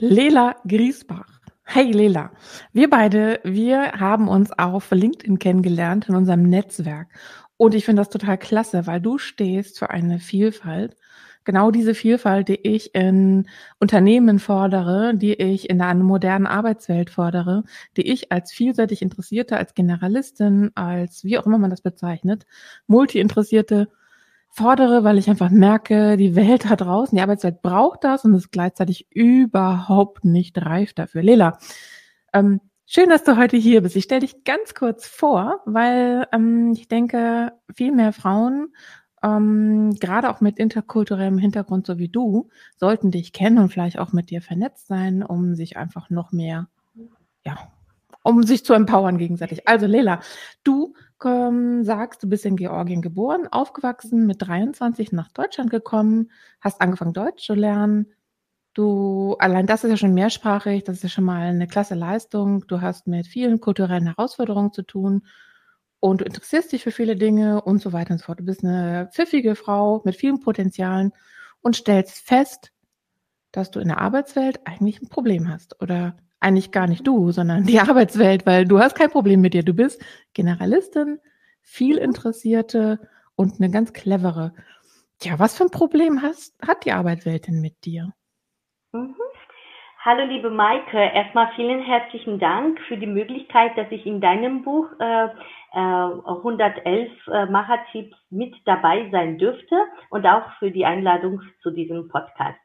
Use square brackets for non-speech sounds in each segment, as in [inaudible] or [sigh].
Lela Griesbach. Hey Lela, wir beide, wir haben uns auf LinkedIn kennengelernt in unserem Netzwerk. Und ich finde das total klasse, weil du stehst für eine Vielfalt. Genau diese Vielfalt, die ich in Unternehmen fordere, die ich in einer modernen Arbeitswelt fordere, die ich als vielseitig Interessierte, als Generalistin, als wie auch immer man das bezeichnet, Multi-Interessierte fordere, weil ich einfach merke, die Welt da draußen, die Arbeitswelt braucht das und ist gleichzeitig überhaupt nicht reif dafür. Lela, ähm, schön, dass du heute hier bist. Ich stelle dich ganz kurz vor, weil ähm, ich denke, viel mehr Frauen, ähm, gerade auch mit interkulturellem Hintergrund, so wie du, sollten dich kennen und vielleicht auch mit dir vernetzt sein, um sich einfach noch mehr, ja, um sich zu empowern gegenseitig. Also Lela, du ähm, sagst, du bist in Georgien geboren, aufgewachsen, mit 23 nach Deutschland gekommen, hast angefangen Deutsch zu lernen. Du, allein das ist ja schon mehrsprachig, das ist ja schon mal eine klasse Leistung. Du hast mit vielen kulturellen Herausforderungen zu tun und du interessierst dich für viele Dinge und so weiter und so fort. Du bist eine pfiffige Frau mit vielen Potenzialen und stellst fest, dass du in der Arbeitswelt eigentlich ein Problem hast oder eigentlich gar nicht du, sondern die [laughs] Arbeitswelt, weil du hast kein Problem mit dir. Du bist Generalistin, viel Interessierte und eine ganz clevere. Tja, was für ein Problem hast, hat die Arbeitswelt denn mit dir? Mhm. Hallo liebe Maike, erstmal vielen herzlichen Dank für die Möglichkeit, dass ich in deinem Buch äh, äh, 111 äh, Machertipps mit dabei sein dürfte und auch für die Einladung zu diesem Podcast.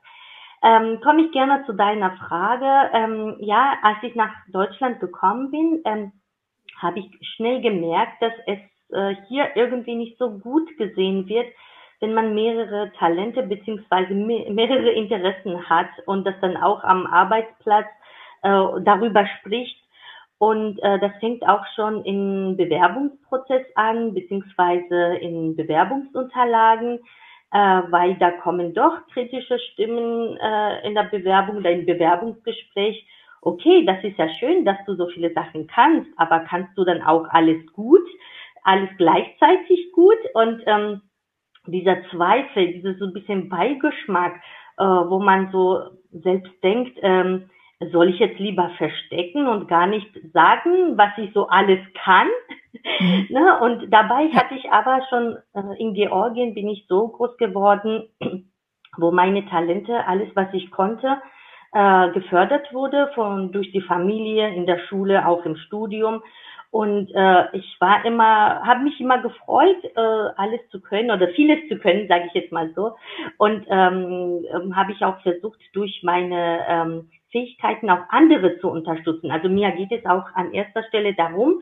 Ähm, Komme ich gerne zu deiner Frage. Ähm, ja, als ich nach Deutschland gekommen bin, ähm, habe ich schnell gemerkt, dass es äh, hier irgendwie nicht so gut gesehen wird, wenn man mehrere Talente beziehungsweise me mehrere Interessen hat und das dann auch am Arbeitsplatz äh, darüber spricht. Und äh, das fängt auch schon im Bewerbungsprozess an, beziehungsweise in Bewerbungsunterlagen äh, weil da kommen doch kritische Stimmen äh, in der Bewerbung oder im Bewerbungsgespräch. Okay, das ist ja schön, dass du so viele Sachen kannst, aber kannst du dann auch alles gut, alles gleichzeitig gut? Und ähm, dieser Zweifel, dieses so ein bisschen Beigeschmack, äh, wo man so selbst denkt, ähm, soll ich jetzt lieber verstecken und gar nicht sagen, was ich so alles kann? Mhm. [laughs] ne? Und dabei hatte ich aber schon äh, in Georgien bin ich so groß geworden, [clears throat] wo meine Talente, alles was ich konnte, äh, gefördert wurde von durch die Familie, in der Schule, auch im Studium. Und äh, ich war immer, habe mich immer gefreut, äh, alles zu können oder vieles zu können, sage ich jetzt mal so. Und ähm, ähm habe ich auch versucht, durch meine ähm, Fähigkeiten auch andere zu unterstützen. Also mir geht es auch an erster Stelle darum,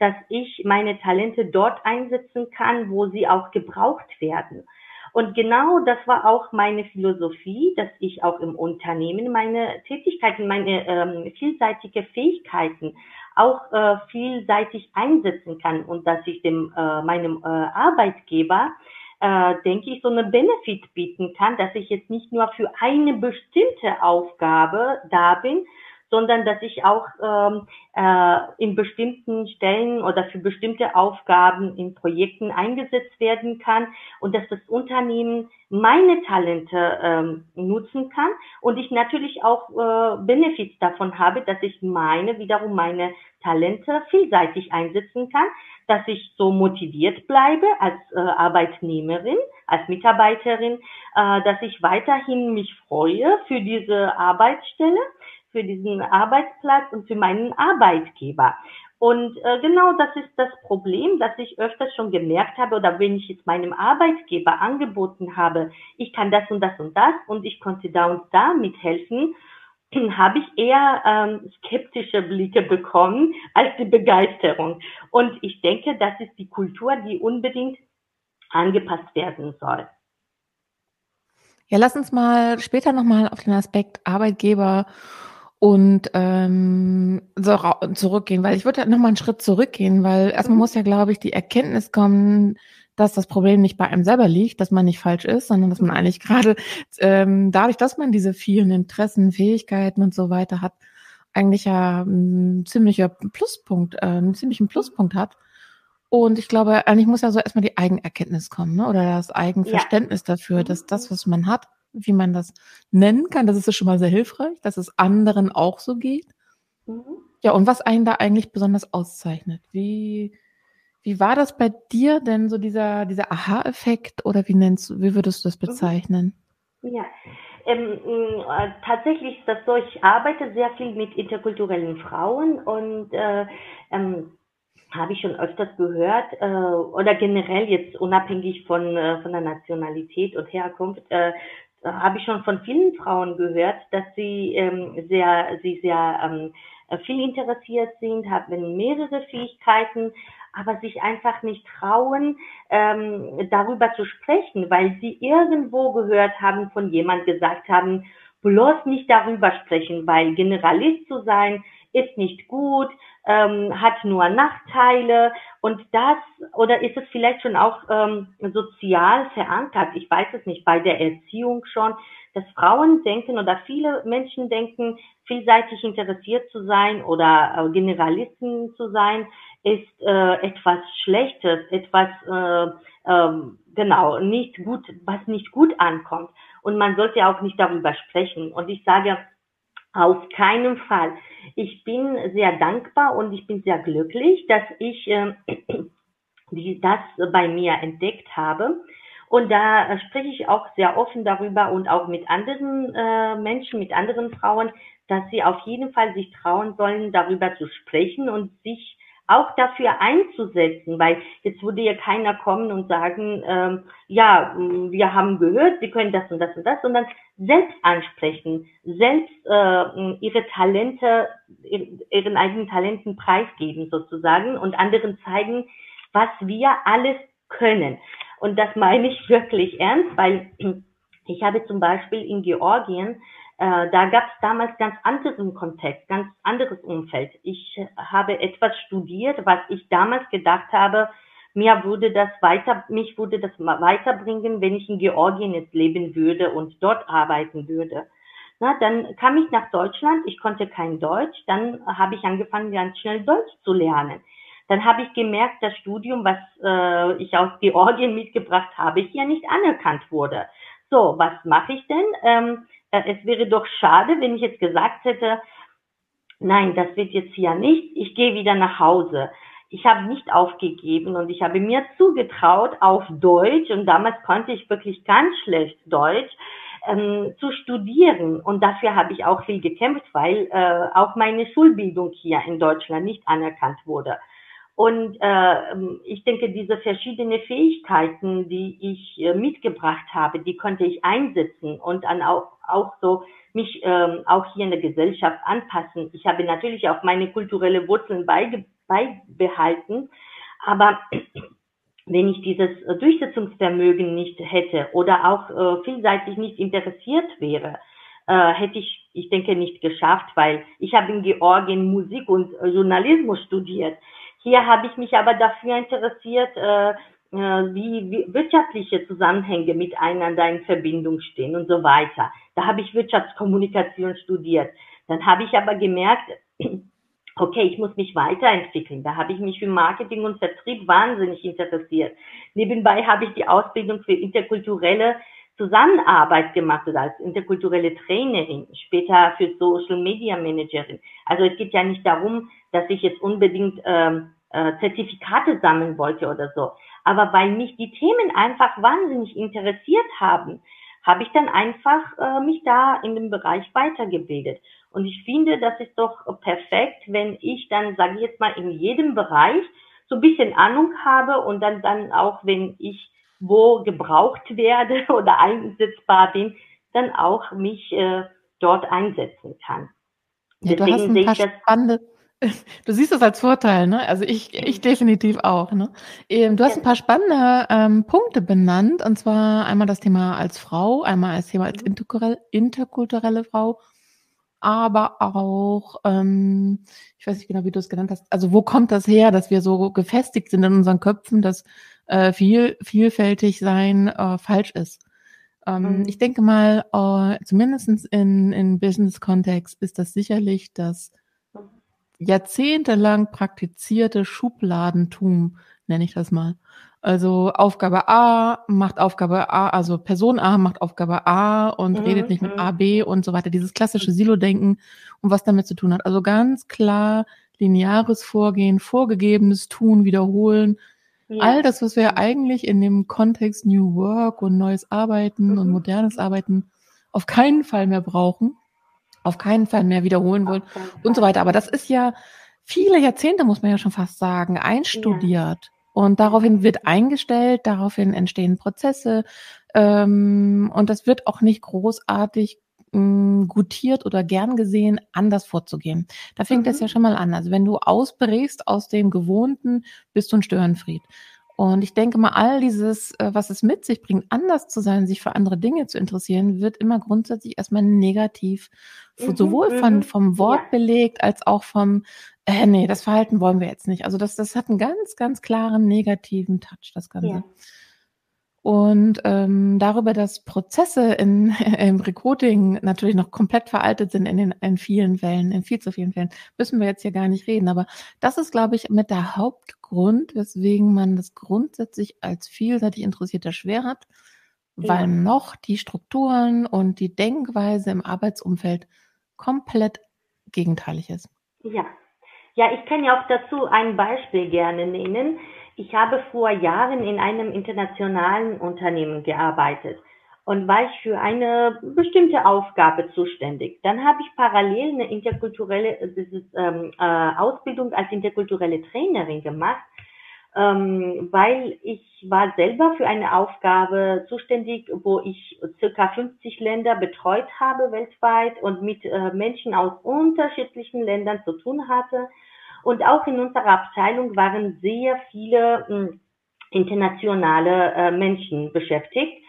dass ich meine Talente dort einsetzen kann, wo sie auch gebraucht werden. Und genau das war auch meine Philosophie, dass ich auch im Unternehmen meine Tätigkeiten, meine ähm, vielseitige Fähigkeiten auch äh, vielseitig einsetzen kann und dass ich dem äh, meinem äh, Arbeitgeber äh, denke ich, so eine Benefit bieten kann, dass ich jetzt nicht nur für eine bestimmte Aufgabe da bin, sondern dass ich auch ähm, äh, in bestimmten Stellen oder für bestimmte Aufgaben in Projekten eingesetzt werden kann und dass das Unternehmen meine Talente ähm, nutzen kann und ich natürlich auch äh, Benefits davon habe, dass ich meine, wiederum meine Talente vielseitig einsetzen kann, dass ich so motiviert bleibe als äh, Arbeitnehmerin, als Mitarbeiterin, äh, dass ich weiterhin mich freue für diese Arbeitsstelle, für diesen Arbeitsplatz und für meinen Arbeitgeber. Und äh, genau das ist das Problem, dass ich öfters schon gemerkt habe oder wenn ich jetzt meinem Arbeitgeber angeboten habe, ich kann das und das und das und ich konnte da und da mithelfen, [clears throat] habe ich eher ähm, skeptische Blicke bekommen als die Begeisterung. Und ich denke, das ist die Kultur, die unbedingt angepasst werden soll. Ja, lass uns mal später nochmal auf den Aspekt Arbeitgeber und ähm, so zurückgehen, weil ich würde noch mal einen Schritt zurückgehen, weil erstmal mhm. muss ja, glaube ich, die Erkenntnis kommen, dass das Problem nicht bei einem selber liegt, dass man nicht falsch ist, sondern dass man mhm. eigentlich gerade ähm, dadurch, dass man diese vielen Interessen, Fähigkeiten und so weiter hat, eigentlich ja ein ziemlicher Pluspunkt, äh, einen ziemlichen Pluspunkt hat. Und ich glaube, eigentlich muss ja so erstmal die Eigenerkenntnis kommen, ne? oder das Eigenverständnis ja. dafür, dass das, was man hat, wie man das nennen kann. Das ist schon mal sehr hilfreich, dass es anderen auch so geht. Mhm. Ja, und was einen da eigentlich besonders auszeichnet. Wie, wie war das bei dir denn so dieser, dieser Aha-Effekt oder wie nennst wie würdest du das mhm. bezeichnen? Ja, ähm, äh, tatsächlich ist das so, ich arbeite sehr viel mit interkulturellen Frauen und äh, ähm, habe ich schon öfters gehört, äh, oder generell jetzt unabhängig von, äh, von der Nationalität und Herkunft, äh, habe ich schon von vielen Frauen gehört, dass sie ähm, sehr, sie sehr ähm, viel interessiert sind, haben mehrere Fähigkeiten, aber sich einfach nicht trauen, ähm, darüber zu sprechen, weil sie irgendwo gehört haben, von jemand gesagt haben, bloß nicht darüber sprechen, weil Generalist zu sein ist nicht gut, ähm, hat nur Nachteile und das, oder ist es vielleicht schon auch ähm, sozial verankert, ich weiß es nicht, bei der Erziehung schon, dass Frauen denken oder viele Menschen denken, vielseitig interessiert zu sein oder äh, Generalisten zu sein, ist äh, etwas Schlechtes, etwas äh, äh, genau nicht gut, was nicht gut ankommt. Und man sollte auch nicht darüber sprechen. Und ich sage auf keinen Fall. Ich bin sehr dankbar und ich bin sehr glücklich, dass ich [clears throat] äh, das bei mir entdeckt habe. Und da spreche ich auch sehr offen darüber und auch mit anderen äh, Menschen, mit anderen Frauen, dass sie auf jeden Fall sich trauen sollen, darüber zu sprechen und sich auch dafür einzusetzen, weil jetzt würde ja keiner kommen und sagen, ähm, ja, wir haben gehört, Sie können das und das und das, sondern selbst ansprechen, selbst äh, ihre Talente, ihren eigenen Talenten preisgeben sozusagen und anderen zeigen, was wir alles können. Und das meine ich wirklich ernst, weil ich habe zum Beispiel in Georgien äh, da gab es damals ganz anderen Kontext, ganz anderes Umfeld. Ich habe etwas studiert, was ich damals gedacht habe, mir würde das weiter, mich würde das weiterbringen, wenn ich in Georgien jetzt leben würde und dort arbeiten würde. Na, dann kam ich nach Deutschland, ich konnte kein Deutsch, dann habe ich angefangen, ganz schnell Deutsch zu lernen. Dann habe ich gemerkt, das Studium, was äh, ich aus Georgien mitgebracht habe, hier nicht anerkannt wurde. So, was mache ich denn? Ähm, äh, es wäre doch schade, wenn ich jetzt gesagt hätte, nein, das wird jetzt hier nicht, ich gehe wieder nach Hause. Ich habe nicht aufgegeben und ich habe mir zugetraut, auf Deutsch, und damals konnte ich wirklich ganz schlecht Deutsch, ähm, zu studieren. Und dafür habe ich auch viel gekämpft, weil äh, auch meine Schulbildung hier in Deutschland nicht anerkannt wurde. Und äh, ich denke, diese verschiedenen Fähigkeiten, die ich äh, mitgebracht habe, die konnte ich einsetzen und dann auch, auch so mich ähm, auch hier in der Gesellschaft anpassen. Ich habe natürlich auch meine kulturelle Wurzeln beige, beibehalten, aber wenn ich dieses Durchsetzungsvermögen nicht hätte oder auch äh, vielseitig nicht interessiert wäre, äh, hätte ich, ich denke, nicht geschafft, weil ich habe in Georgien Musik und Journalismus studiert. Hier habe ich mich aber dafür interessiert, äh, äh, wie, wie wirtschaftliche Zusammenhänge miteinander in Verbindung stehen und so weiter. Da habe ich Wirtschaftskommunikation studiert. Dann habe ich aber gemerkt, okay, ich muss mich weiterentwickeln. Da habe ich mich für Marketing und Vertrieb wahnsinnig interessiert. Nebenbei habe ich die Ausbildung für interkulturelle Zusammenarbeit gemacht oder als interkulturelle Trainerin, später für Social Media Managerin. Also es geht ja nicht darum, dass ich jetzt unbedingt ähm, äh, Zertifikate sammeln wollte oder so. Aber weil mich die Themen einfach wahnsinnig interessiert haben, habe ich dann einfach äh, mich da in dem Bereich weitergebildet. Und ich finde, das ist doch perfekt, wenn ich dann, sage ich jetzt mal, in jedem Bereich so ein bisschen Ahnung habe und dann, dann auch, wenn ich wo gebraucht werde [laughs] oder einsetzbar bin, dann auch mich äh, dort einsetzen kann. Ja, Deswegen du hast ein paar spannende, [laughs] Du siehst das als Vorteil, ne? Also ich, ich definitiv auch, ne? Ähm, du hast ein paar spannende ähm, Punkte benannt, und zwar einmal das Thema als Frau, einmal als Thema als interkulturelle, interkulturelle Frau, aber auch, ähm, ich weiß nicht genau, wie du es genannt hast, also wo kommt das her, dass wir so gefestigt sind in unseren Köpfen, dass äh, viel, vielfältig sein äh, falsch ist. Ähm, mhm. Ich denke mal, äh, zumindest in, in Business-Kontext ist das sicherlich das jahrzehntelang praktizierte Schubladentum, nenne ich das mal. Also Aufgabe A macht Aufgabe A, also Person A macht Aufgabe A und Mhm, redet nicht mit mhm. A, B und so weiter. Dieses klassische Silo-Denken und was damit zu tun hat. Also ganz klar lineares Vorgehen, vorgegebenes Tun, wiederholen. Ja. All das, was wir eigentlich in dem Kontext New Work und neues Arbeiten und Mhm. modernes Arbeiten auf keinen Fall mehr brauchen, auf keinen Fall mehr wiederholen wollen keinen und so weiter. Aber das ist ja viele Jahrzehnte, muss man ja schon fast sagen, einstudiert. Und daraufhin wird eingestellt, daraufhin entstehen Prozesse. Ähm, und das wird auch nicht großartig mh, gutiert oder gern gesehen, anders vorzugehen. Da fängt es Mhm. ja schon mal an. Also wenn du ausbrichst aus dem Gewohnten, bist du ein Störenfried. Und ich denke mal, all dieses, äh, was es mit sich bringt, anders zu sein, sich für andere Dinge zu interessieren, wird immer grundsätzlich erstmal negativ, Mhm, sowohl von, mhm. vom Wort Ja. belegt als auch vom, äh, nee, das Verhalten wollen wir jetzt nicht. Also das, das hat einen ganz, ganz klaren negativen Touch, das Ganze. Ja. Und ähm, darüber, dass Prozesse in, [laughs] im Recruiting natürlich noch komplett veraltet sind in, den, in vielen Fällen, in viel zu vielen Fällen, müssen wir jetzt hier gar nicht reden. Aber das ist, glaube ich, mit der Hauptgrund, weswegen man das grundsätzlich als vielseitig Interessierter schwer hat, weil Ja. noch die Strukturen und die Denkweise im Arbeitsumfeld komplett gegenteilig ist. Ja. Ja, ich kann ja auch dazu ein Beispiel gerne nennen. Ich habe vor Jahren in einem internationalen Unternehmen gearbeitet und war ich für eine bestimmte Aufgabe zuständig. Dann habe ich parallel eine interkulturelle dieses, ähm, äh, Ausbildung als interkulturelle Trainerin gemacht, ähm, weil ich war selber für eine Aufgabe zuständig, wo ich circa 50 Länder betreut habe weltweit und mit äh, Menschen aus unterschiedlichen Ländern zu tun hatte. Und auch in unserer Abteilung waren sehr viele mh, internationale äh, Menschen beschäftigt.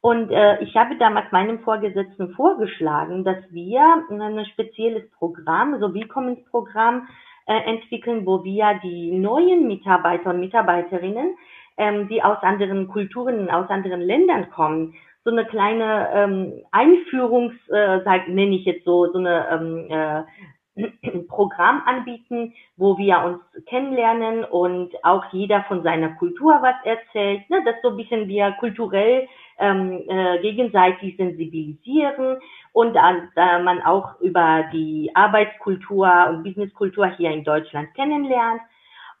Und äh, ich habe damals meinem Vorgesetzten vorgeschlagen, dass wir ein spezielles Programm, so Willkommensprogramm äh, entwickeln, wo wir die neuen Mitarbeiter und Mitarbeiterinnen, ähm, die aus anderen Kulturen, aus anderen Ländern kommen, so eine kleine ähm, Einführungs, äh, nenne ich jetzt so, so eine ähm, äh, Programm anbieten, wo wir uns kennenlernen und auch jeder von seiner Kultur was erzählt, ne, dass so ein bisschen wir kulturell ähm, äh, gegenseitig sensibilisieren und da man auch über die Arbeitskultur und Businesskultur hier in Deutschland kennenlernt.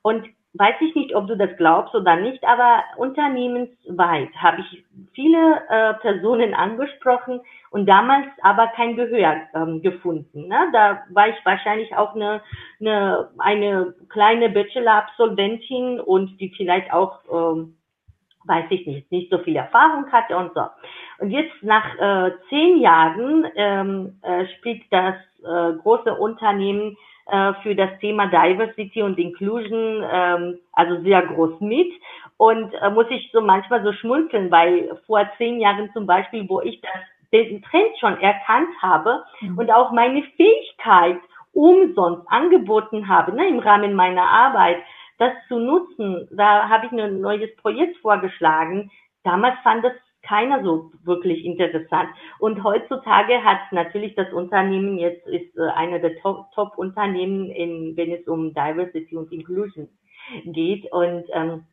Und weiß ich nicht, ob du das glaubst oder nicht, aber unternehmensweit habe ich viele äh, Personen angesprochen und damals aber kein Gehör ähm, gefunden. Ne? Da war ich wahrscheinlich auch eine, eine, eine kleine Bachelor-Absolventin und die vielleicht auch, ähm, weiß ich nicht, nicht so viel Erfahrung hatte und so. Und jetzt nach äh, zehn Jahren ähm, äh, spielt das äh, große Unternehmen äh, für das Thema Diversity und Inclusion ähm, also sehr groß mit. Und äh, muss ich so manchmal so schmunzeln, weil vor zehn Jahren zum Beispiel, wo ich das, den Trend schon erkannt habe Mhm. und auch meine Fähigkeit umsonst angeboten habe, ne, im Rahmen meiner Arbeit, das zu nutzen, da habe ich ein neues Projekt vorgeschlagen. Damals fand das keiner so wirklich interessant. Und heutzutage hat natürlich das Unternehmen jetzt ist äh, einer der Top- Top-Unternehmen, in, wenn es um Diversity und Inclusion geht. Und ähm,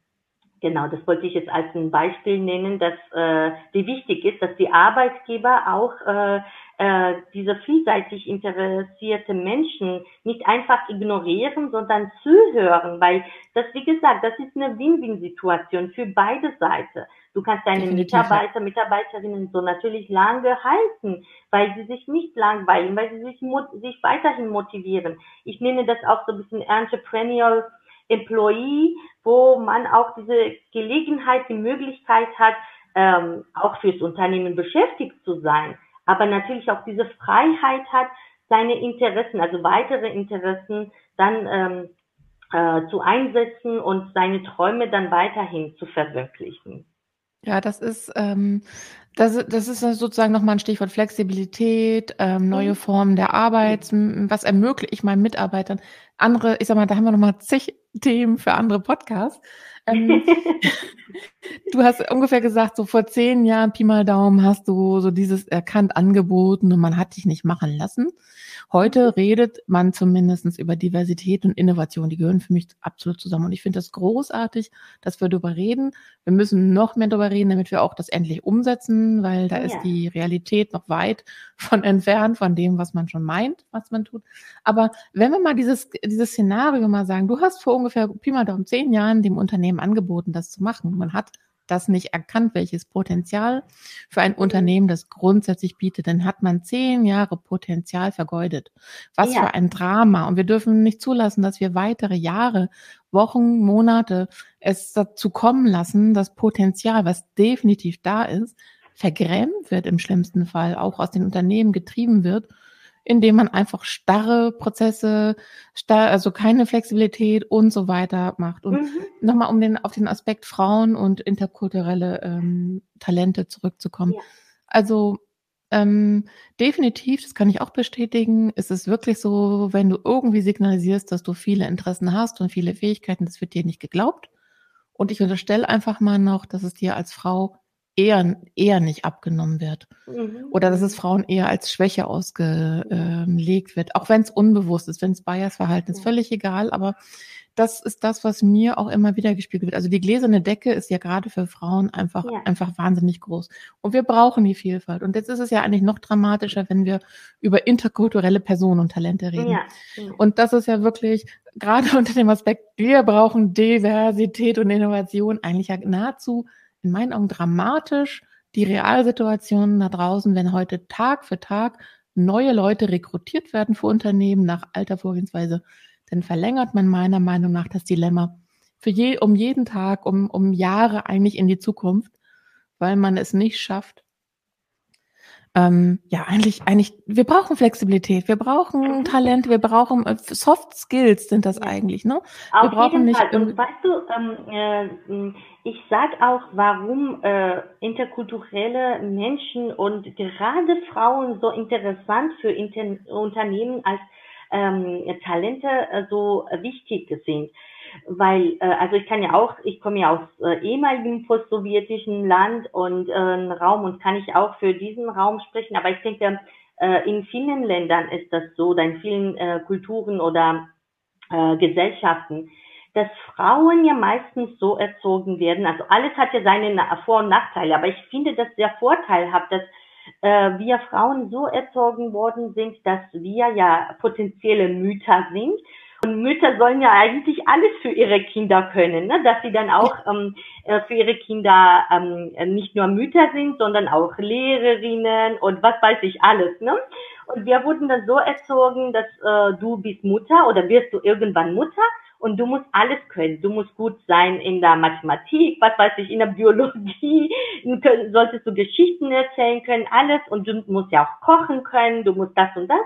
genau, das wollte ich jetzt als ein Beispiel nennen, dass äh, wie wichtig ist, dass die Arbeitgeber auch äh, äh, diese vielseitig interessierte Menschen nicht einfach ignorieren, sondern zuhören, weil das, wie gesagt, das ist eine Win-Win-Situation für beide Seiten. Du kannst deine Definitiv. Mitarbeiter, Mitarbeiterinnen so natürlich lange halten, weil sie sich nicht langweilen, weil sie sich, sich weiterhin motivieren. Ich nenne das auch so ein bisschen Entrepreneurial Employee, wo man auch diese Gelegenheit, die Möglichkeit hat, ähm, auch fürs Unternehmen beschäftigt zu sein, aber natürlich auch diese Freiheit hat, seine Interessen, also weitere Interessen dann ähm, äh, zu einsetzen und seine Träume dann weiterhin zu verwirklichen. Ja, das ist, ähm, das, das ist sozusagen nochmal ein Stichwort Flexibilität, ähm, neue Mhm. Formen der Arbeit, was ermögliche ich meinen Mitarbeitern. Andere, ich sag mal, da haben wir nochmal zig Themen für andere Podcasts. Ähm, [laughs] du hast ungefähr gesagt, so vor zehn Jahren, Pi mal Daumen, hast du so dieses erkannt angeboten und man hat dich nicht machen lassen. Heute redet man zumindest über Diversität und Innovation. Die gehören für mich absolut zusammen. Und ich finde das großartig, dass wir darüber reden. Wir müssen noch mehr darüber reden, damit wir auch das endlich umsetzen, weil da ja. ist die Realität noch weit von entfernt von dem, was man schon meint, was man tut. Aber wenn wir mal dieses, dieses Szenario mal sagen, du hast vor ungefähr Pi mal Daumen zehn Jahren dem Unternehmen angeboten, das zu machen. Man hat das nicht erkannt, welches Potenzial für ein Unternehmen das grundsätzlich bietet, dann hat man zehn Jahre Potenzial vergeudet. Was ja. für ein Drama. Und wir dürfen nicht zulassen, dass wir weitere Jahre, Wochen, Monate es dazu kommen lassen, das Potenzial, was definitiv da ist, vergrämt wird im schlimmsten Fall, auch aus den Unternehmen getrieben wird indem man einfach starre Prozesse, starr, also keine Flexibilität und so weiter macht. Und mhm. nochmal, um den, auf den Aspekt Frauen und interkulturelle ähm, Talente zurückzukommen. Ja. Also ähm, definitiv, das kann ich auch bestätigen, ist es wirklich so, wenn du irgendwie signalisierst, dass du viele Interessen hast und viele Fähigkeiten, das wird dir nicht geglaubt. Und ich unterstelle einfach mal noch, dass es dir als Frau eher, eher nicht abgenommen wird. Mhm. Oder dass es Frauen eher als Schwäche ausgelegt wird, auch wenn es unbewusst ist, wenn es Biasverhalten ist, völlig egal, aber das ist das, was mir auch immer wieder gespiegelt wird. Also die gläserne Decke ist ja gerade für Frauen einfach, ja. einfach wahnsinnig groß. Und wir brauchen die Vielfalt. Und jetzt ist es ja eigentlich noch dramatischer, wenn wir über interkulturelle Personen und Talente reden. Ja. Und das ist ja wirklich gerade [laughs] unter dem Aspekt, wir brauchen Diversität und Innovation eigentlich ja nahezu in meinen Augen dramatisch die Realsituation da draußen, wenn heute Tag für Tag neue Leute rekrutiert werden für Unternehmen nach alter Vorgehensweise, dann verlängert man meiner Meinung nach das Dilemma für je, um jeden Tag, um, um Jahre eigentlich in die Zukunft, weil man es nicht schafft, ähm, ja, eigentlich, eigentlich, wir brauchen Flexibilität, wir brauchen mhm. Talent, wir brauchen äh, Soft Skills sind das eigentlich, ne? Auf wir brauchen nicht. Fall. Und weißt du, ähm, äh, ich sag auch, warum äh, interkulturelle Menschen und gerade Frauen so interessant für Inter Unternehmen als ähm, Talente äh, so wichtig sind weil, äh, also ich kann ja auch, ich komme ja aus äh, ehemaligen post-sowjetischen Land und äh, Raum und kann ich auch für diesen Raum sprechen, aber ich denke, äh, in vielen Ländern ist das so, oder in vielen äh, Kulturen oder äh, Gesellschaften, dass Frauen ja meistens so erzogen werden. Also alles hat ja seine Vor- und Nachteile, aber ich finde das sehr vorteilhaft, dass äh, wir Frauen so erzogen worden sind, dass wir ja potenzielle Mütter sind und Mütter sollen ja eigentlich alles für ihre Kinder können, ne? dass sie dann auch ähm, äh, für ihre Kinder ähm, nicht nur Mütter sind, sondern auch Lehrerinnen und was weiß ich alles. Ne? Und wir wurden dann so erzogen, dass äh, du bist Mutter oder wirst du irgendwann Mutter und du musst alles können. Du musst gut sein in der Mathematik, was weiß ich, in der Biologie, [laughs] solltest du Geschichten erzählen können, alles und du musst ja auch kochen können, du musst das und das.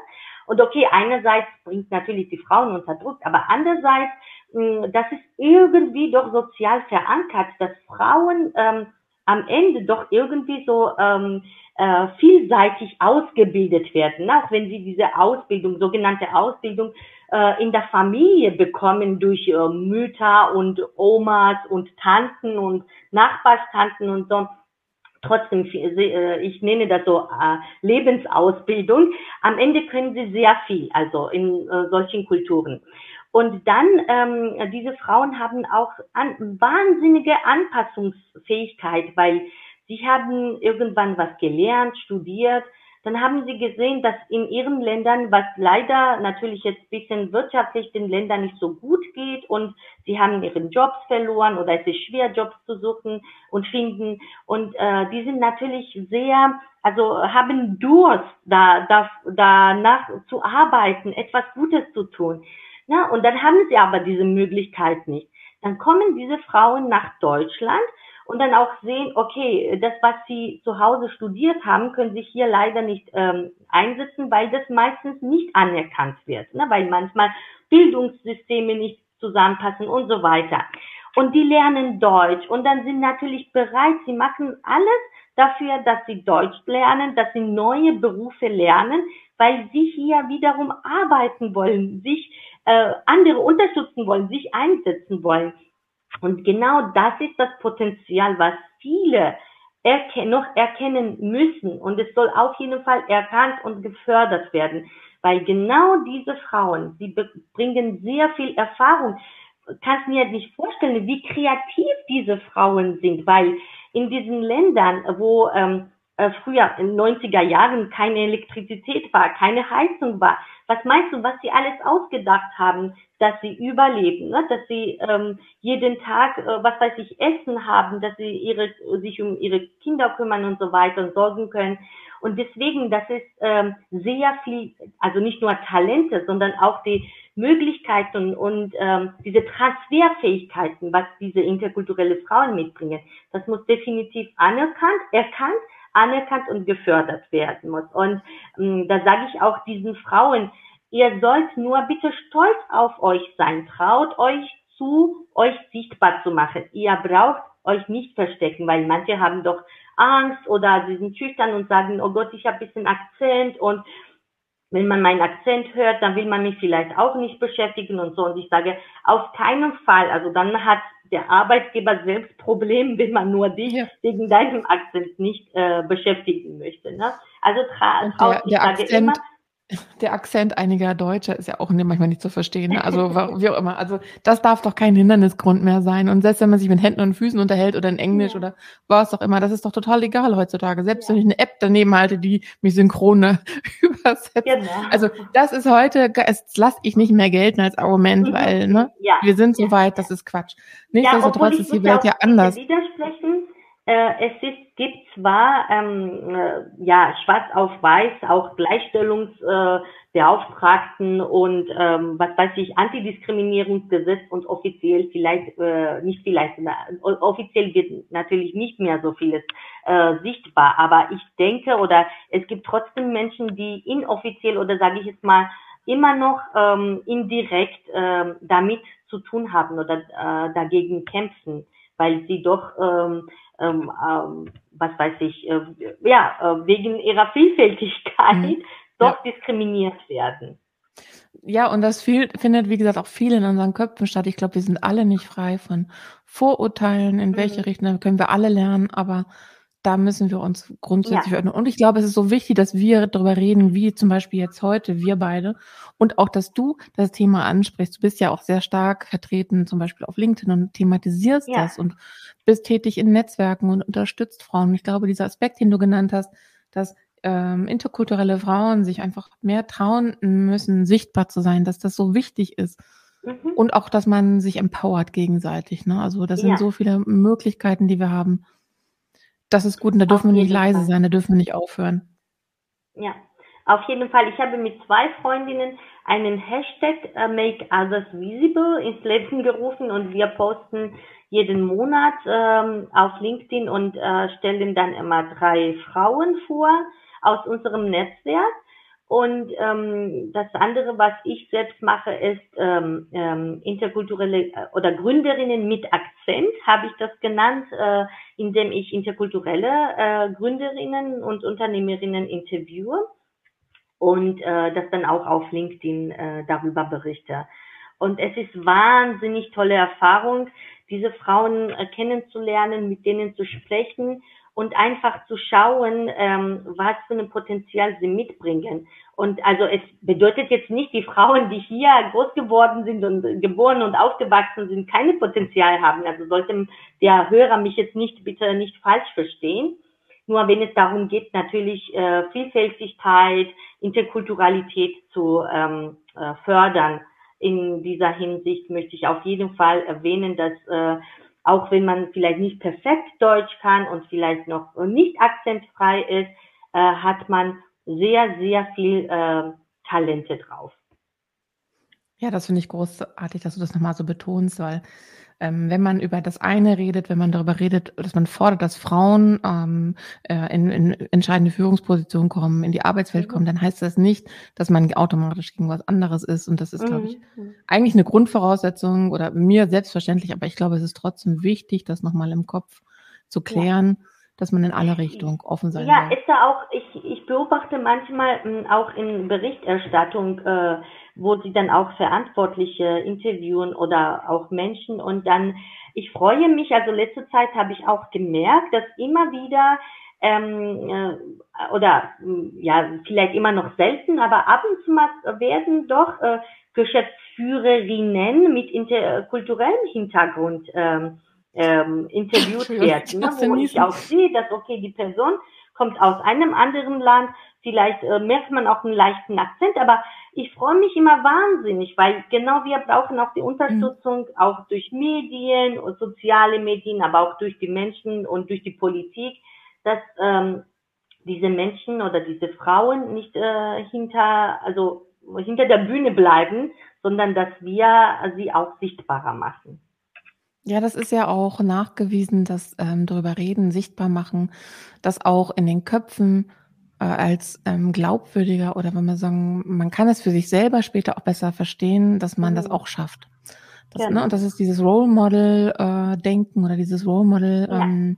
Und okay, einerseits bringt natürlich die Frauen unter Druck, aber andererseits, mh, das ist irgendwie doch sozial verankert, dass Frauen ähm, am Ende doch irgendwie so ähm, äh, vielseitig ausgebildet werden, auch wenn sie diese Ausbildung, sogenannte Ausbildung äh, in der Familie bekommen durch äh, Mütter und Omas und Tanten und Nachbarstanten und so trotzdem, äh, ich nenne das so äh, Lebensausbildung. Am Ende können sie sehr viel, also in äh, solchen Kulturen. Und dann, ähm, diese Frauen haben auch an, wahnsinnige Anpassungsfähigkeit, weil sie haben irgendwann was gelernt, studiert, dann haben sie gesehen, dass in ihren Ländern, was leider natürlich jetzt ein bisschen wirtschaftlich den Ländern nicht so gut geht und sie haben ihren Jobs verloren oder es ist schwer, Jobs zu suchen und finden. Und äh, die sind natürlich sehr, also haben Durst, da, da, danach zu arbeiten, etwas Gutes zu tun. Na, und dann haben sie aber diese Möglichkeit nicht. Dann kommen diese Frauen nach Deutschland und dann auch sehen, okay, das, was sie zu Hause studiert haben, können sich hier leider nicht ähm, einsetzen, weil das meistens nicht anerkannt wird, ne? weil manchmal Bildungssysteme nicht zusammenpassen und so weiter. Und die lernen Deutsch und dann sind natürlich bereit, sie machen alles dafür, dass sie Deutsch lernen, dass sie neue Berufe lernen, weil sie hier wiederum arbeiten wollen, sich äh, andere unterstützen wollen, sich einsetzen wollen. Und genau das ist das Potenzial, was viele erken noch erkennen müssen. Und es soll auf jeden Fall erkannt und gefördert werden. weil genau diese Frauen, sie bringen sehr viel Erfahrung. Kannst mir nicht vorstellen, wie kreativ diese Frauen sind, weil in diesen Ländern, wo ähm, äh, früher in 90er Jahren keine Elektrizität war, keine Heizung war, was meinst du, was sie alles ausgedacht haben, dass sie überleben, ne? dass sie ähm, jeden Tag, äh, was weiß ich, Essen haben, dass sie ihre, sich um ihre Kinder kümmern und so weiter und sorgen können. Und deswegen, das ist ähm, sehr viel, also nicht nur Talente, sondern auch die Möglichkeiten und ähm, diese Transferfähigkeiten, was diese interkulturelle Frauen mitbringen. Das muss definitiv anerkannt, erkannt, anerkannt und gefördert werden muss. Und ähm, da sage ich auch diesen Frauen, ihr sollt nur bitte stolz auf euch sein. Traut euch zu, euch sichtbar zu machen. Ihr braucht euch nicht verstecken, weil manche haben doch Angst oder sie sind schüchtern und sagen, oh Gott, ich habe bisschen Akzent und wenn man meinen Akzent hört, dann will man mich vielleicht auch nicht beschäftigen und so. Und ich sage, auf keinen Fall. Also dann hat der Arbeitgeber selbst Probleme, [laughs] wenn man nur dich ja. wegen deinem Akzent nicht äh, beschäftigen möchte. Ne? Also tra der, ich der sage Akzent, immer, der Akzent einiger Deutscher ist ja auch manchmal nicht zu verstehen. Ne? Also [laughs] wie auch immer. Also das darf doch kein Hindernisgrund mehr sein. Und selbst wenn man sich mit Händen und Füßen unterhält oder in Englisch ja. oder was auch immer, das ist doch total egal heutzutage. Selbst ja. wenn ich eine App daneben halte, die mich synchron [laughs] übersetzt. Genau. Also das ist heute, das lasse ich nicht mehr gelten als Argument, mhm. weil ne, ja. wir sind so weit, das ist Quatsch. Nichtsdestotrotz ist die Welt ja anders. Widersprechen es ist, gibt zwar ähm, äh, ja schwarz auf weiß auch Gleichstellungsbeauftragten äh, und ähm, was weiß ich Antidiskriminierungsgesetz und offiziell vielleicht äh, nicht vielleicht offiziell wird natürlich nicht mehr so vieles äh, sichtbar, aber ich denke oder es gibt trotzdem Menschen, die inoffiziell oder sage ich jetzt mal immer noch ähm, indirekt äh, damit zu tun haben oder äh, dagegen kämpfen, weil sie doch ähm, ähm, ähm, was weiß ich, äh, ja, wegen ihrer Vielfältigkeit mhm. doch ja. diskriminiert werden. Ja, und das viel, findet, wie gesagt, auch viel in unseren Köpfen statt. Ich glaube, wir sind alle nicht frei von Vorurteilen, in welche mhm. Richtung können wir alle lernen, aber da müssen wir uns grundsätzlich ja. öffnen. Und ich glaube, es ist so wichtig, dass wir darüber reden, wie zum Beispiel jetzt heute, wir beide. Und auch, dass du das Thema ansprichst. Du bist ja auch sehr stark vertreten, zum Beispiel auf LinkedIn und thematisierst ja. das und bist tätig in Netzwerken und unterstützt Frauen. Ich glaube, dieser Aspekt, den du genannt hast, dass ähm, interkulturelle Frauen sich einfach mehr trauen müssen, sichtbar zu sein, dass das so wichtig ist. Mhm. Und auch, dass man sich empowert gegenseitig. Ne? Also das ja. sind so viele Möglichkeiten, die wir haben. Das ist gut und da dürfen wir nicht leise Fall. sein, da dürfen wir nicht aufhören. Ja, auf jeden Fall. Ich habe mit zwei Freundinnen einen Hashtag uh, Make Others Visible ins Leben gerufen und wir posten jeden Monat ähm, auf LinkedIn und äh, stellen dann immer drei Frauen vor aus unserem Netzwerk. Und ähm, das andere, was ich selbst mache, ist ähm, ähm, interkulturelle äh, oder Gründerinnen mit Akzent, habe ich das genannt, äh, indem ich interkulturelle äh, Gründerinnen und Unternehmerinnen interviewe und äh, das dann auch auf LinkedIn äh, darüber berichte. Und es ist wahnsinnig tolle Erfahrung, diese Frauen äh, kennenzulernen, mit denen zu sprechen und einfach zu schauen, ähm, was für ein Potenzial sie mitbringen. Und also es bedeutet jetzt nicht, die Frauen, die hier groß geworden sind und geboren und aufgewachsen sind, keine Potenzial haben. Also sollte der Hörer mich jetzt nicht bitte nicht falsch verstehen. Nur wenn es darum geht, natürlich äh, Vielfältigkeit, Interkulturalität zu ähm, äh, fördern. In dieser Hinsicht möchte ich auf jeden Fall erwähnen, dass äh, auch wenn man vielleicht nicht perfekt Deutsch kann und vielleicht noch nicht akzentfrei ist, äh, hat man sehr, sehr viel äh, Talente drauf. Ja, das finde ich großartig, dass du das nochmal so betonst, weil ähm, wenn man über das eine redet, wenn man darüber redet, dass man fordert, dass Frauen ähm, äh, in, in entscheidende Führungspositionen kommen, in die Arbeitswelt mhm. kommen, dann heißt das nicht, dass man automatisch gegen was anderes ist. Und das ist, mhm. glaube ich, eigentlich eine Grundvoraussetzung oder mir selbstverständlich, aber ich glaube, es ist trotzdem wichtig, das nochmal im Kopf zu klären. Ja dass man in alle Richtungen offen sein Ja, soll. ist ja auch, ich, ich beobachte manchmal m, hm, auch in Berichterstattung, äh, wo sie dann auch Verantwortliche interviewen oder auch Menschen und dann, ich freue mich, also letzte Zeit habe ich auch gemerkt, dass immer wieder ähm, äh, oder ja, vielleicht immer noch selten, aber ab und zu mal werden doch äh, Geschäftsführerinnen mit interkulturellem Hintergrund ähm, ähm, interviewt werden, ne, wo ich auch sehe, dass okay, die Person kommt aus einem anderen Land, vielleicht äh, merkt man auch einen leichten Akzent, aber ich freue mich immer wahnsinnig, weil genau wir brauchen auch die Unterstützung, mhm. auch durch Medien und soziale Medien, aber auch durch die Menschen und durch die Politik, dass ähm, diese Menschen oder diese Frauen nicht äh, hinter, also hinter der Bühne bleiben, sondern dass wir sie auch sichtbarer machen. Ja, das ist ja auch nachgewiesen, dass ähm, darüber reden, sichtbar machen, dass auch in den Köpfen äh, als ähm, glaubwürdiger oder wenn man sagen, man kann es für sich selber später auch besser verstehen, dass man mhm. das auch schafft. Das, ja. ne, und das ist dieses Role Model äh, Denken oder dieses Role Model ähm,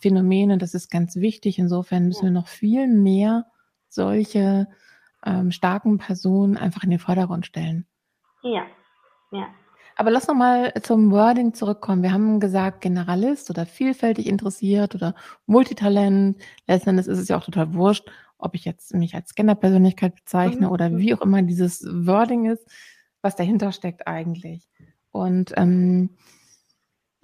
Phänomen und das ist ganz wichtig. Insofern müssen ja. wir noch viel mehr solche ähm, starken Personen einfach in den Vordergrund stellen. Ja, ja. Aber lass noch mal zum Wording zurückkommen. Wir haben gesagt, Generalist oder vielfältig interessiert oder Multitalent. Letzten Endes ist es ja auch total wurscht, ob ich jetzt mich als Scanner-Persönlichkeit bezeichne mhm. oder wie auch immer dieses Wording ist, was dahinter steckt eigentlich. Und ähm,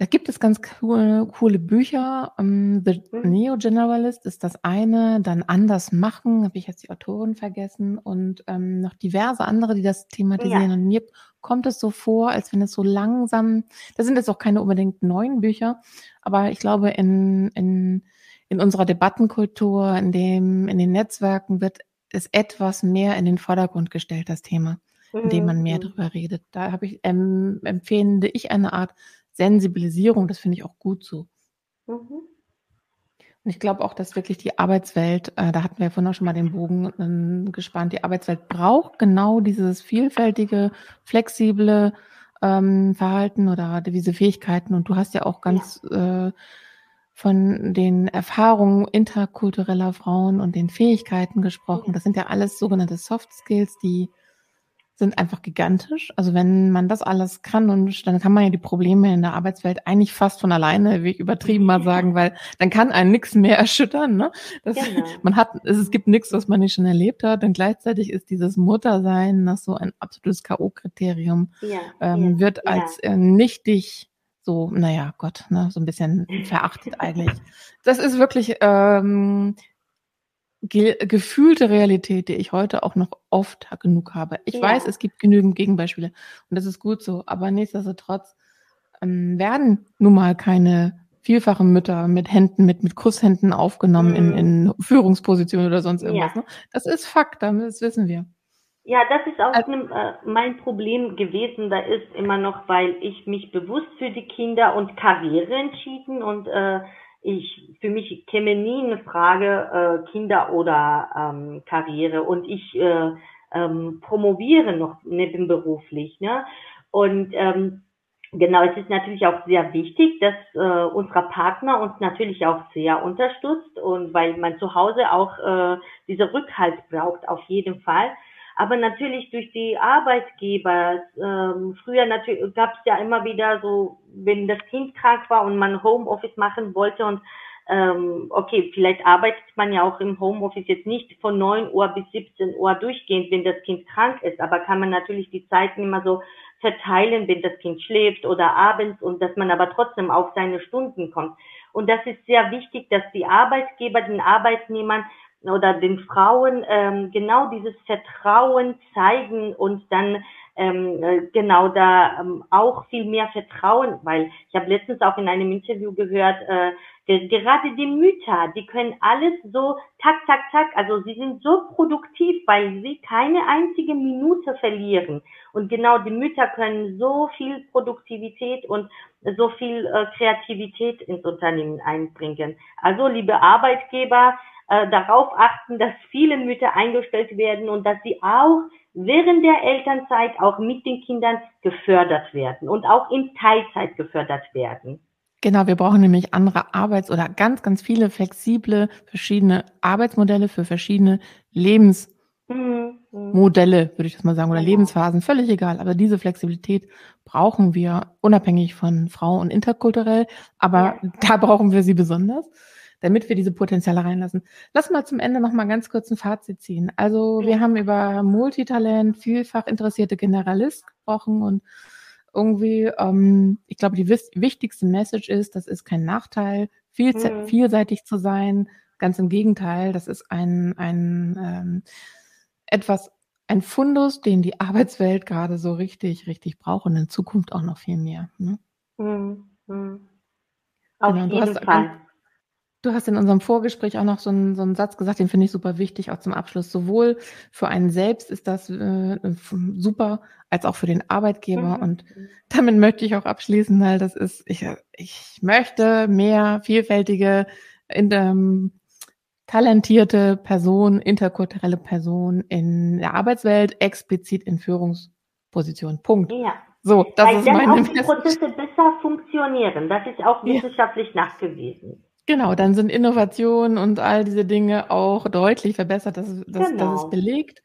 da gibt es ganz coole, coole Bücher. Ähm, The mhm. Neo Generalist ist das eine, dann Anders machen, habe ich jetzt die Autoren vergessen und ähm, noch diverse andere, die das thematisieren. Ja. Und mir kommt es so vor, als wenn es so langsam, das sind jetzt auch keine unbedingt neuen Bücher, aber ich glaube, in, in, in unserer Debattenkultur, in dem, in den Netzwerken wird es etwas mehr in den Vordergrund gestellt, das Thema, in dem man mehr mhm. drüber redet. Da habe ich, ähm, empfehle ich eine Art Sensibilisierung, das finde ich auch gut so. Mhm. Und ich glaube auch, dass wirklich die Arbeitswelt, äh, da hatten wir ja vorhin auch schon mal den Bogen äh, gespannt, die Arbeitswelt braucht genau dieses vielfältige, flexible ähm, Verhalten oder diese Fähigkeiten. Und du hast ja auch ganz ja. Äh, von den Erfahrungen interkultureller Frauen und den Fähigkeiten gesprochen. Das sind ja alles sogenannte Soft Skills, die sind einfach gigantisch. Also wenn man das alles kann und dann kann man ja die Probleme in der Arbeitswelt eigentlich fast von alleine, wie ich übertrieben mal sagen, [laughs] weil dann kann einen nichts mehr erschüttern. Ne? Das, genau. Man hat, es, gibt nichts, was man nicht schon erlebt hat. Und gleichzeitig ist dieses Muttersein, das so ein absolutes K.O.-Kriterium, ja, ähm, ja, wird als ja. äh, nichtig so, naja, Gott, ne, so ein bisschen verachtet eigentlich. Das ist wirklich ähm, ge gefühlte Realität, die ich heute auch noch oft genug habe. Ich ja. weiß, es gibt genügend Gegenbeispiele und das ist gut so, aber nichtsdestotrotz ähm, werden nun mal keine vielfachen Mütter mit Händen, mit, mit Kusshänden aufgenommen mhm. in, in Führungspositionen oder sonst irgendwas. Ja. Ne? Das ist Fakt, das wissen wir. Ja, das ist auch also, ne, äh, mein Problem gewesen. Da ist immer noch, weil ich mich bewusst für die Kinder und Karriere entschieden und äh, ich für mich käme nie eine Frage äh, Kinder oder ähm, Karriere und ich äh, ähm, promoviere noch nebenberuflich. Ne? Und ähm, genau, es ist natürlich auch sehr wichtig, dass äh, unser Partner uns natürlich auch sehr unterstützt und weil man zu Hause auch äh, diese Rückhalt braucht auf jeden Fall aber natürlich durch die Arbeitgeber. Ähm, früher natürlich gab es ja immer wieder so, wenn das Kind krank war und man Homeoffice machen wollte und ähm, okay, vielleicht arbeitet man ja auch im Homeoffice jetzt nicht von 9 Uhr bis 17 Uhr durchgehend, wenn das Kind krank ist, aber kann man natürlich die Zeiten immer so verteilen, wenn das Kind schläft oder abends und dass man aber trotzdem auf seine Stunden kommt. Und das ist sehr wichtig, dass die Arbeitgeber den Arbeitnehmern oder den Frauen ähm, genau dieses Vertrauen zeigen und dann ähm, äh, genau da ähm, auch viel mehr Vertrauen, weil ich habe letztens auch in einem Interview gehört, äh, gerade die Mütter, die können alles so tak, tak, tak, also sie sind so produktiv, weil sie keine einzige Minute verlieren. Und genau die Mütter können so viel Produktivität und so viel äh, Kreativität ins Unternehmen einbringen. Also liebe Arbeitgeber, äh, darauf achten, dass viele Mütter eingestellt werden und dass sie auch während der Elternzeit auch mit den Kindern gefördert werden und auch in Teilzeit gefördert werden. Genau, wir brauchen nämlich andere Arbeits- oder ganz, ganz viele flexible, verschiedene Arbeitsmodelle für verschiedene Lebensmodelle, würde ich das mal sagen, oder genau. Lebensphasen, völlig egal. Aber diese Flexibilität brauchen wir unabhängig von Frau und interkulturell, aber [laughs] da brauchen wir sie besonders. Damit wir diese Potenziale reinlassen. Lass mal zum Ende noch mal ganz kurz ein Fazit ziehen. Also wir haben über Multitalent, vielfach interessierte Generalist gesprochen und irgendwie, ähm, ich glaube, die wichtigste Message ist, das ist kein Nachteil, viel, mhm. vielseitig zu sein. Ganz im Gegenteil, das ist ein, ein ähm, etwas, ein Fundus, den die Arbeitswelt gerade so richtig, richtig braucht und in Zukunft auch noch viel mehr. Ne? Mhm. Mhm. Auf genau, jeden Fall. Du hast in unserem Vorgespräch auch noch so einen, so einen Satz gesagt, den finde ich super wichtig, auch zum Abschluss. Sowohl für einen selbst ist das äh, super, als auch für den Arbeitgeber. Mhm. Und damit möchte ich auch abschließen, weil das ist, ich, ich möchte mehr vielfältige, in, ähm, talentierte Personen, interkulturelle Personen in der Arbeitswelt, explizit in Führungspositionen. Punkt. Ja. So, das Weil ist dann meine auch die Prozesse besser funktionieren. Das ist auch wissenschaftlich ja. nachgewiesen. Genau, dann sind Innovationen und all diese Dinge auch deutlich verbessert. Das, das, genau. das ist belegt.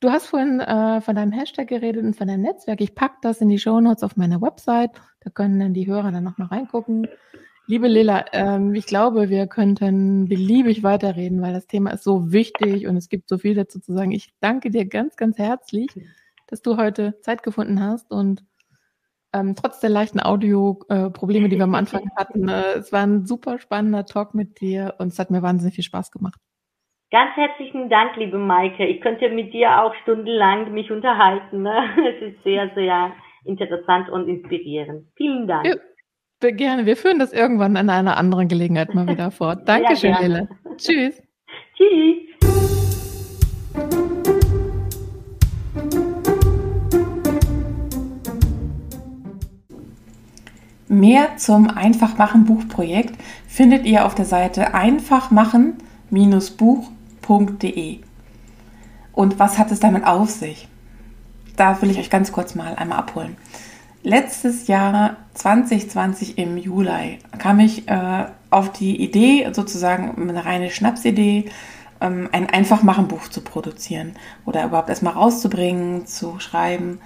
Du hast vorhin äh, von deinem Hashtag geredet und von deinem Netzwerk. Ich packe das in die Show Notes auf meiner Website. Da können dann die Hörer dann noch mal reingucken. Liebe Lila, ähm, ich glaube, wir könnten beliebig weiterreden, weil das Thema ist so wichtig und es gibt so viel dazu zu sagen. Ich danke dir ganz, ganz herzlich, dass du heute Zeit gefunden hast und ähm, trotz der leichten Audio-Probleme, die wir am Anfang [laughs] hatten, äh, es war ein super spannender Talk mit dir und es hat mir wahnsinnig viel Spaß gemacht. Ganz herzlichen Dank, liebe Maike. Ich könnte mit dir auch stundenlang mich unterhalten. Ne? [laughs] Es ist sehr, sehr interessant und inspirierend. Vielen Dank. Ja, gerne. Wir führen das irgendwann an einer anderen Gelegenheit mal [laughs] wieder fort. Dankeschön, ja, Lille. Tschüss. Tschüss. Mehr zum Einfachmachen Buchprojekt findet ihr auf der Seite einfachmachen-buch.de. Und was hat es damit auf sich? Da will ich euch ganz kurz mal einmal abholen. Letztes Jahr 2020 im Juli kam ich äh, auf die Idee, sozusagen eine reine Schnapsidee, ähm, ein Einfachmachen-Buch zu produzieren oder überhaupt erstmal rauszubringen, zu schreiben.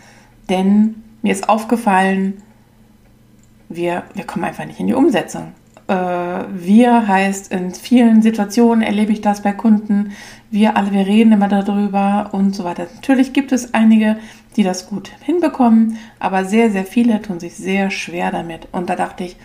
Denn mir ist aufgefallen, wir, wir kommen einfach nicht in die Umsetzung. Äh, wir heißt, in vielen Situationen erlebe ich das bei Kunden. Wir alle, wir reden immer darüber und so weiter. Natürlich gibt es einige, die das gut hinbekommen, aber sehr, sehr viele tun sich sehr schwer damit. Und da dachte ich,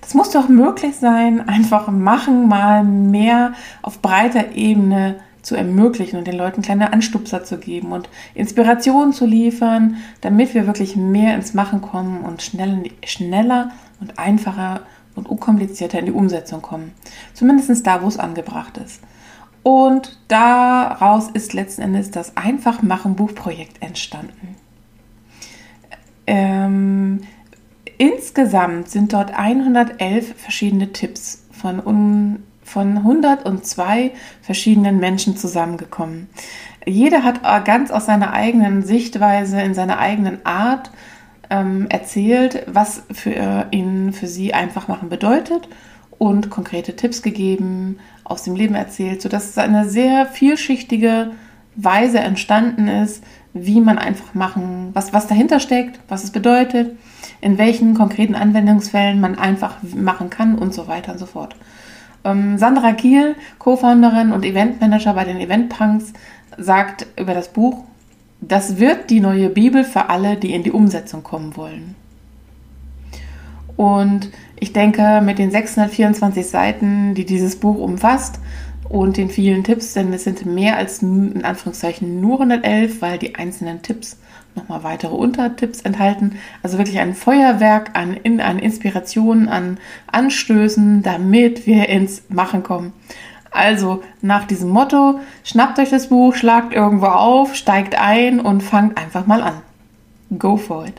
das muss doch möglich sein, [laughs] einfach machen, mal mehr auf breiter Ebene zu ermöglichen und den Leuten kleine Anstupser zu geben und Inspirationen zu liefern, damit wir wirklich mehr ins Machen kommen und schnell, schneller und einfacher und unkomplizierter in die Umsetzung kommen. Zumindest da, wo es angebracht ist. Und daraus ist letzten Endes das Einfachmachen-Buchprojekt entstanden. Ähm, insgesamt sind dort 111 verschiedene Tipps von un von 102 verschiedenen Menschen zusammengekommen. Jeder hat ganz aus seiner eigenen Sichtweise, in seiner eigenen Art ähm, erzählt, was für ihn, für sie einfach machen bedeutet und konkrete Tipps gegeben, aus dem Leben erzählt, sodass eine sehr vielschichtige Weise entstanden ist, wie man einfach machen, was, was dahinter steckt, was es bedeutet, in welchen konkreten Anwendungsfällen man einfach machen kann und so weiter und so fort. Ähm, Sandra Kiel, Co-Founderin und Eventmanager bei den Eventpunks, sagt über das Buch, das wird die neue Bibel für alle, die in die Umsetzung kommen wollen. Und ich denke, mit den 624 Seiten, die dieses Buch umfasst und den vielen Tipps, denn es sind mehr als in Anführungszeichen nur 111, weil die einzelnen Tipps nochmal weitere Untertipps enthalten. Also wirklich ein Feuerwerk an, in, an Inspirationen, an Anstößen, damit wir ins Machen kommen. Also nach diesem Motto, schnappt euch das Buch, schlagt irgendwo auf, steigt ein und fangt einfach mal an. Go for it.